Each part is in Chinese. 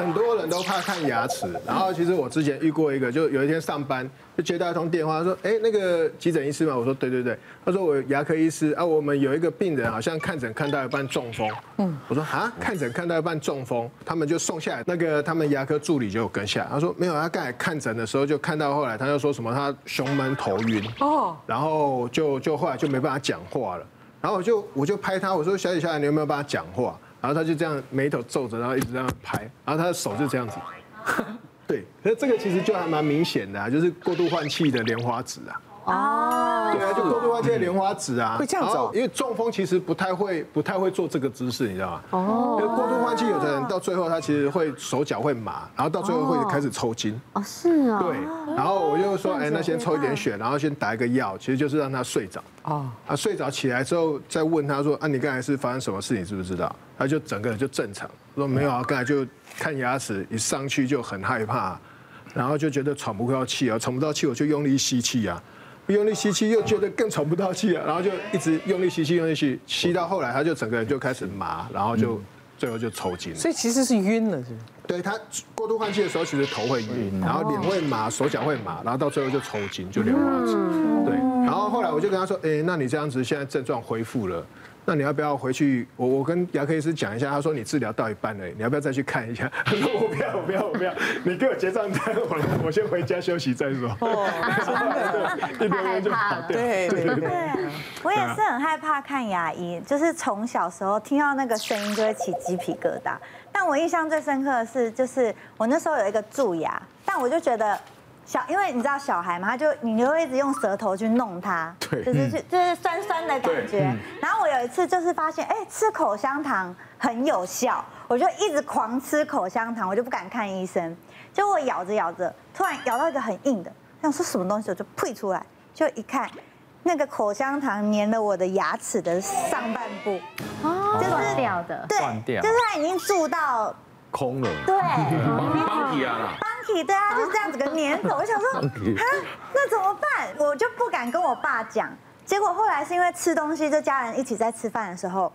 很多人都怕看牙齿，然后其实我之前遇过一个，就有一天上班就接到一通电话，说，哎，那个急诊医师嘛，我说对对对，他说我牙科医师啊，我们有一个病人好像看诊看到一半中风，嗯，我说啊，看诊看到一半中风，他们就送下来，那个他们牙科助理就有跟下，他说没有，他刚才看诊的时候就看到后来他就说什么他胸闷头晕，哦，然后就就后来就没办法讲话了，然后我就我就拍他，我说小姐小姐，你有没有办法讲话？然后他就这样眉头皱着，然后一直这样拍，然后他的手就这样子，对，那这个其实就还蛮明显的，就是过度换气的莲花指啊。哦，对啊，就过度换气的莲花指啊，会这样走，因为中风其实不太会不太会做这个姿势，你知道吗？哦，过度换气，有的人到最后他其实会手脚会麻，然后到最后会开始抽筋。哦，是啊。对，然后我就说，哎，那先抽一点血，然后先打一个药，其实就是让他睡着。哦。啊，睡着起来之后再问他说，啊，你刚才是发生什么事，你知不知道？他就整个人就正常，说没有啊，刚才就看牙齿一上去就很害怕，然后就觉得喘不到气啊，喘不到气我就用力吸气啊。用力吸气，又觉得更喘不到气了，然后就一直用力吸气，用力吸，吸到后来他就整个人就开始麻，然后就最后就抽筋了。所以其实是晕了，是吗？对，他过度换气的时候，其实头会晕，然后脸会麻，手脚会麻，然后到最后就抽筋，就莲花指。对，然后后来我就跟他说，哎，那你这样子现在症状恢复了。那你要不要回去？我我跟牙科医师讲一下，他说你治疗到一半了，你要不要再去看一下？他说我不要，我不要，我不要，你给我结账单，我我先回家休息再说。哦，真的，太害怕了。对对对，我也是很害怕看牙医，就是从小时候听到那个声音就会起鸡皮疙瘩。但我印象最深刻的是，就是我那时候有一个蛀牙，但我就觉得。小，因为你知道小孩嘛，他就你就会一直用舌头去弄它，对，就是就是酸酸的感觉。然后我有一次就是发现，哎，吃口香糖很有效，我就一直狂吃口香糖，我就不敢看医生。结果我咬着咬着，突然咬到一个很硬的，想说什么东西，我就呸出来，就一看，那个口香糖粘了我的牙齿的上半部，哦，就是断掉的，对，就是它已经蛀到。空了，对，啊，邦体，对啊，就是这样子个粘头。我想说，啊，那怎么办？我就不敢跟我爸讲。结果后来是因为吃东西，就家人一起在吃饭的时候，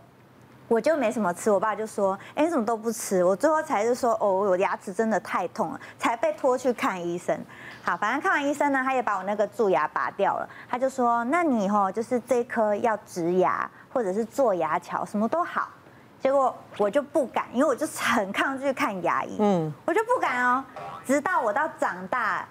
我就没什么吃。我爸就说，哎，你怎么都不吃？我最后才是说，哦，我牙齿真的太痛了，才被拖去看医生。好，反正看完医生呢，他也把我那个蛀牙拔掉了。他就说，那你吼就是这颗要植牙，或者是做牙桥，什么都好。结果我就不敢，因为我就很抗拒看牙医，嗯，我就不敢哦。直到我到长大，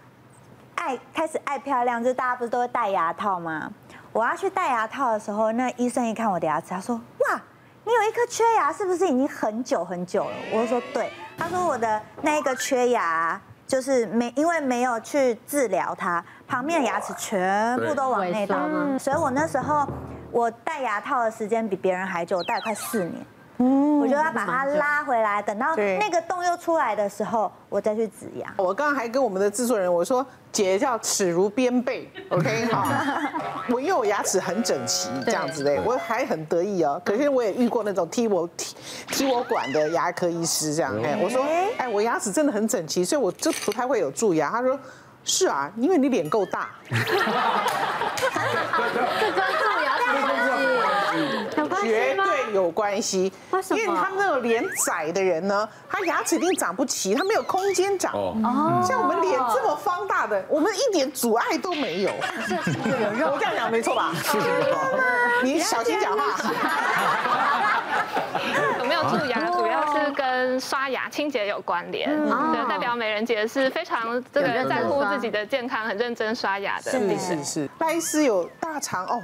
爱开始爱漂亮，就大家不是都会戴牙套吗？我要去戴牙套的时候，那医生一看我的牙齿，他说：“哇，你有一颗缺牙，是不是已经很久很久了？”我就说：“对。”他说：“我的那一个缺牙，就是没因为没有去治疗它，旁边的牙齿全部都往内倒，所以我那时候我戴牙套的时间比别人还久，我戴了快四年。”嗯，我就要把它拉回来，等到那个洞又出来的时候，我再去止牙。我刚刚还跟我们的制作人我说，姐叫齿如边贝，OK 好。我因为我牙齿很整齐，这样子的，我还很得意哦。可是我也遇过那种踢我踢踢我管的牙科医师，这样哎，我说哎，我牙齿真的很整齐，所以我就不太会有蛀牙。他说是啊，因为你脸够大。绝对有关系，为什么？因为他们那种脸窄的人呢，他牙齿一定长不齐，他没有空间长。哦，像我们脸这么方大的，我们一点阻碍都没有。我这样讲没错吧？你小心讲话。有没有蛀牙，主要是跟刷牙清洁有关联。对，代表美人姐是非常这个在乎自己的健康，很认真刷牙的。是是是，赖医师有大肠哦。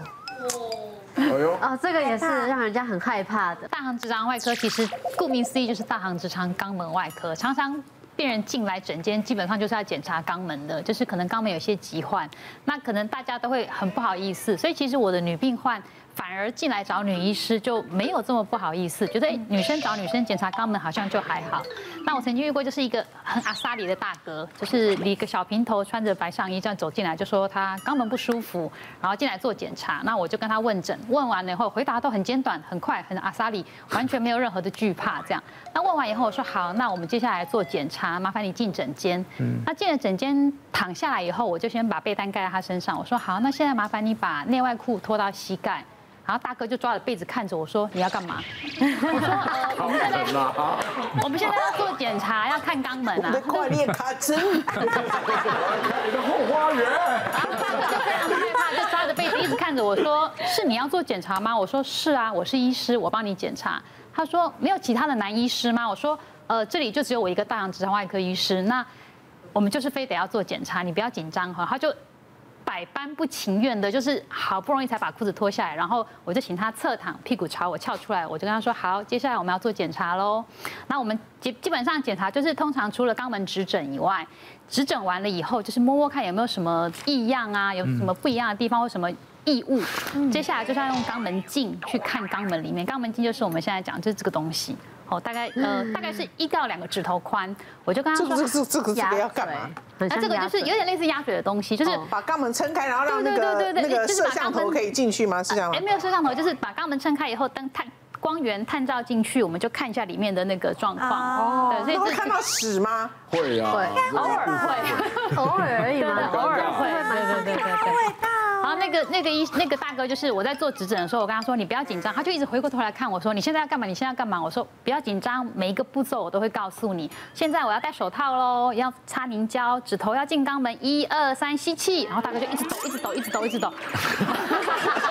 哦，这个也是让人家很害怕的。大肠直肠外科其实顾名思义就是大肠直肠肛门外科，常常病人进来诊间基本上就是要检查肛门的，就是可能肛门有些疾患，那可能大家都会很不好意思，所以其实我的女病患。反而进来找女医师就没有这么不好意思，觉得女生找女生检查肛门好像就还好。那我曾经遇过，就是一个很阿萨里的大哥，就是理个小平头，穿着白上衣这样走进来，就说他肛门不舒服，然后进来做检查。那我就跟他问诊，问完了以后回答都很简短、很快、很阿萨里，完全没有任何的惧怕这样。那问完以后我说好，那我们接下来做检查，麻烦你进诊间。嗯那进了诊间躺下来以后，我就先把被单盖在他身上。我说好，那现在麻烦你把内外裤脱到膝盖。然后大哥就抓着被子看着我说：“你要干嘛？” 我说：“呃，我们现在我们现在要做检查，要看肛门啊。”快练卡针。看你的后花园。然后大哥就非常害怕，就抓着被子一直看着我说：“是你要做检查吗？”我说：“是啊，我是医师，我帮你检查。”他说：“没有其他的男医师吗？”我说：“呃，这里就只有我一个大肠直肠外科医师。那我们就是非得要做检查，你不要紧张哈。”他就百般不情愿的，就是好不容易才把裤子脱下来，然后我就请他侧躺，屁股朝我翘出来，我就跟他说：“好，接下来我们要做检查喽。”那我们基基本上检查就是通常除了肛门指诊以外，指诊完了以后就是摸摸看有没有什么异样啊，有什么不一样的地方或什么。异物，接下来就是要用肛门镜去看肛门里面。肛门镜就是我们现在讲，就是这个东西。哦，大概呃，大概是一到两个指头宽。我就跟他说，这个这这个这个要干嘛？那这个就是有点类似鸭嘴的东西，就是把肛门撑开，然后让那个那个摄像头可以进去吗？是这样吗？哎，没有摄像头，就是把肛门撑开以后，当探光源探照进去，我们就看一下里面的那个状况。哦，对，所以会看到屎吗？会啊，会，偶尔会，偶尔而已嘛，偶尔会，对对对对对。然后那个那个医那个大哥就是我在做指诊的时候，我跟他说，你不要紧张，他就一直回过头来看我说，你现在要干嘛？你现在要干嘛？我说不要紧张，每一个步骤我都会告诉你。现在我要戴手套喽，要擦凝胶，指头要进肛门，一二三，吸气。然后大哥就一直抖，一直抖，一直抖，一直抖。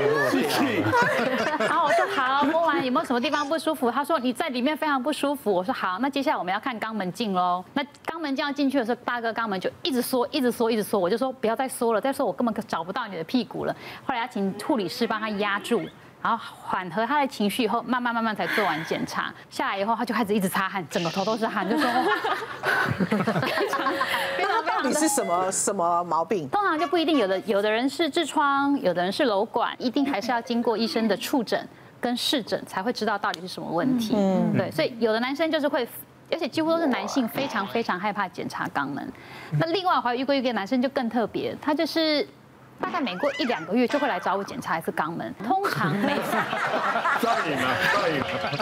吸气。然后我说好，摸完有没有什么地方不舒服？他说你在里面非常不舒服。我说好，那接下来我们要看肛门镜喽。那肛门镜要进去的时候，大哥肛门就一直缩，一直缩，一直缩。我就说不要再缩了，再缩我根本。找不到你的屁股了，后来要请护理师帮他压住，然后缓和他的情绪以后，慢慢慢慢才做完检查。下来以后，他就开始一直擦汗，整个头都是汗，就说。到底是什么 什么毛病？通常就不一定，有的有的人是痔疮，有的人是瘘管，一定还是要经过医生的触诊跟视诊才会知道到底是什么问题。嗯，对，所以有的男生就是会。而且几乎都是男性，非常非常害怕检查肛门。那另外我还遇过一个男生就更特别，他就是。大概每过一两个月就会来找我检查一次肛门，通常每次。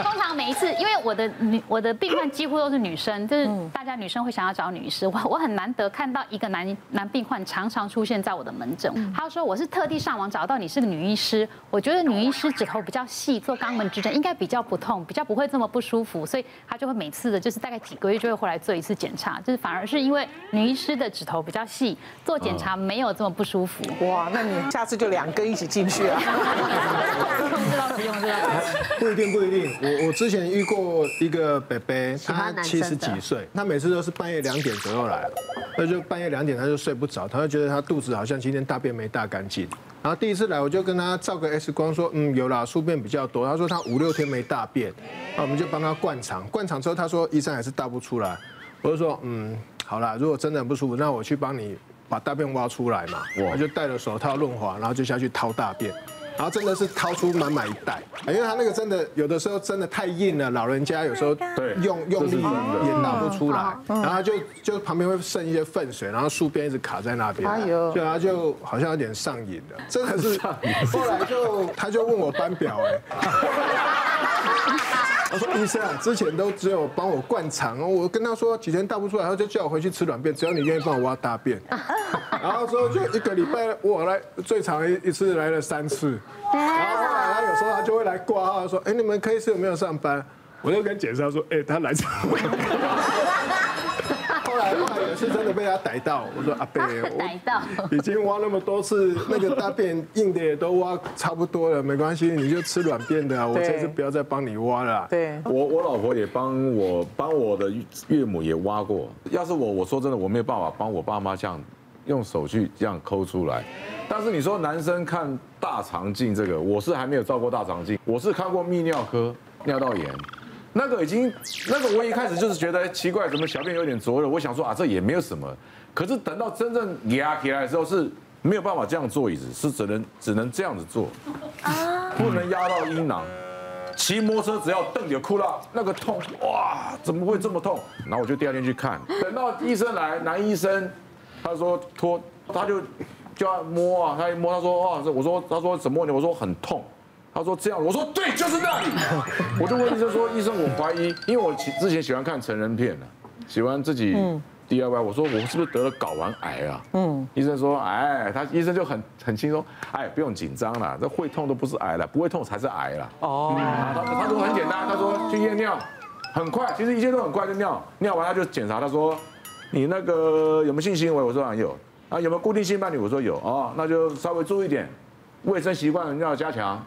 通常每一次，因为我的女我的病患几乎都是女生，就是大家女生会想要找女医师，我我很难得看到一个男男病患常常出现在我的门诊。他说我是特地上网找到你是个女医师，我觉得女医师指头比较细，做肛门指诊应该比较不痛，比较不会这么不舒服，所以他就会每次的就是大概几个月就会回来做一次检查，就是反而是因为女医师的指头比较细，做检查没有这么不舒服。哇，那你下次就两根一起进去啊？不用，不用，不一定，不一定。我我之前遇过一个伯伯，他七十几岁，他每次都是半夜两点左右来，那就半夜两点他就睡不着，他就觉得他肚子好像今天大便没大干净。然后第一次来我就跟他照个 X 光，说嗯有啦，宿便比较多。他说他五六天没大便，那我们就帮他灌肠，灌肠之后他说医生还是大不出来，我就说嗯好啦，如果真的很不舒服，那我去帮你。把大便挖出来嘛，我就戴了手套润滑，然后就下去掏大便，然后真的是掏出满满一袋，因为他那个真的有的时候真的太硬了，老人家有时候用用力也拿不出来，然后就就旁边会剩一些粪水，然后树边一直卡在那边，就他就好像有点上瘾了，真的是，后来就他就问我班表哎。我说医生啊，之前都只有帮我灌肠哦，我跟他说几天大不出来，他就叫我回去吃软便，只要你愿意帮我挖大便。然后说就一个礼拜我来最长一一次来了三次，然后后来他有时候他就会来挂号说，哎，你们 case 有没有上班？我就跟解释他说，哎，他来上班。后来后来也是真的被他逮到，我说阿贝，逮到已经挖那么多次，那个大便硬的也都挖差不多了，没关系，你就吃软便的啊，我这次不要再帮你挖了。对，我我老婆也帮我帮我的岳母也挖过，要是我我说真的，我没有办法帮我爸妈这样用手去这样抠出来。但是你说男生看大肠镜这个，我是还没有照过大肠镜，我是看过泌尿科尿道炎。那个已经，那个我一开始就是觉得奇怪，怎么小便有点灼热？我想说啊，这也没有什么。可是等到真正压起来的时候，是没有办法这样坐椅子，是只能只能这样子坐，不能压到阴囊。骑摩托车只要蹬就哭了，那个痛哇，怎么会这么痛？然后我就第二天去看，等到医生来，男医生，他说脱，他就就要摸啊，他一摸，他说哇，我说他说什么问题？我说很痛。他说这样，我说对，就是那里。我就问医生说，医生，我怀疑，因为我之前喜欢看成人片，喜欢自己 DIY，我说我是不是得了睾丸癌啊？嗯，医生说哎，他医生就很很轻松，哎，不用紧张了，这会痛都不是癌了，不会痛才是癌了。哦，他他说很简单，他说去验尿，很快，其实一切都很快就尿，尿完他就检查，他说你那个有没有性行为？我说啊有，啊有没有固定性伴侣？我说有，哦，那就稍微注意点，卫生习惯一定要加强，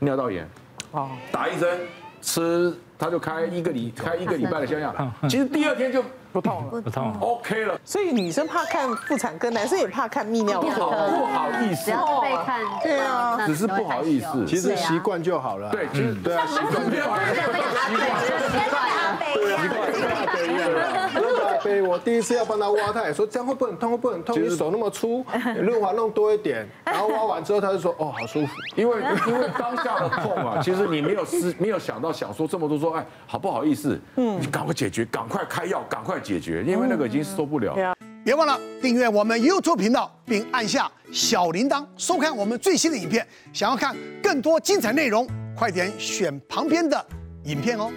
尿道炎，哦，打一针吃。他就开一个礼开一个礼拜的香药，其实第二天就不痛了，不痛。了，OK 了。所以女生怕看妇产科，男生也怕看泌尿科，不好意思，被看，对啊，只是不好意思，其实习惯就好了。对，其实对啊，习惯就好了，习惯。对，我第一次要帮他挖，他也说这样会不会很痛？会不会很痛？你手那么粗，润滑弄多一点。然后挖完之后，他就说哦，好舒服。因为因为当下的痛啊，其实你没有思没有想到想说这么多，说哎，好不好意思？嗯，你赶快解决，赶快开药，赶快解决，因为那个已经受不了。别忘了订阅我们 YouTube 频道，并按下小铃铛，收看我们最新的影片。想要看更多精彩内容，快点选旁边的影片哦。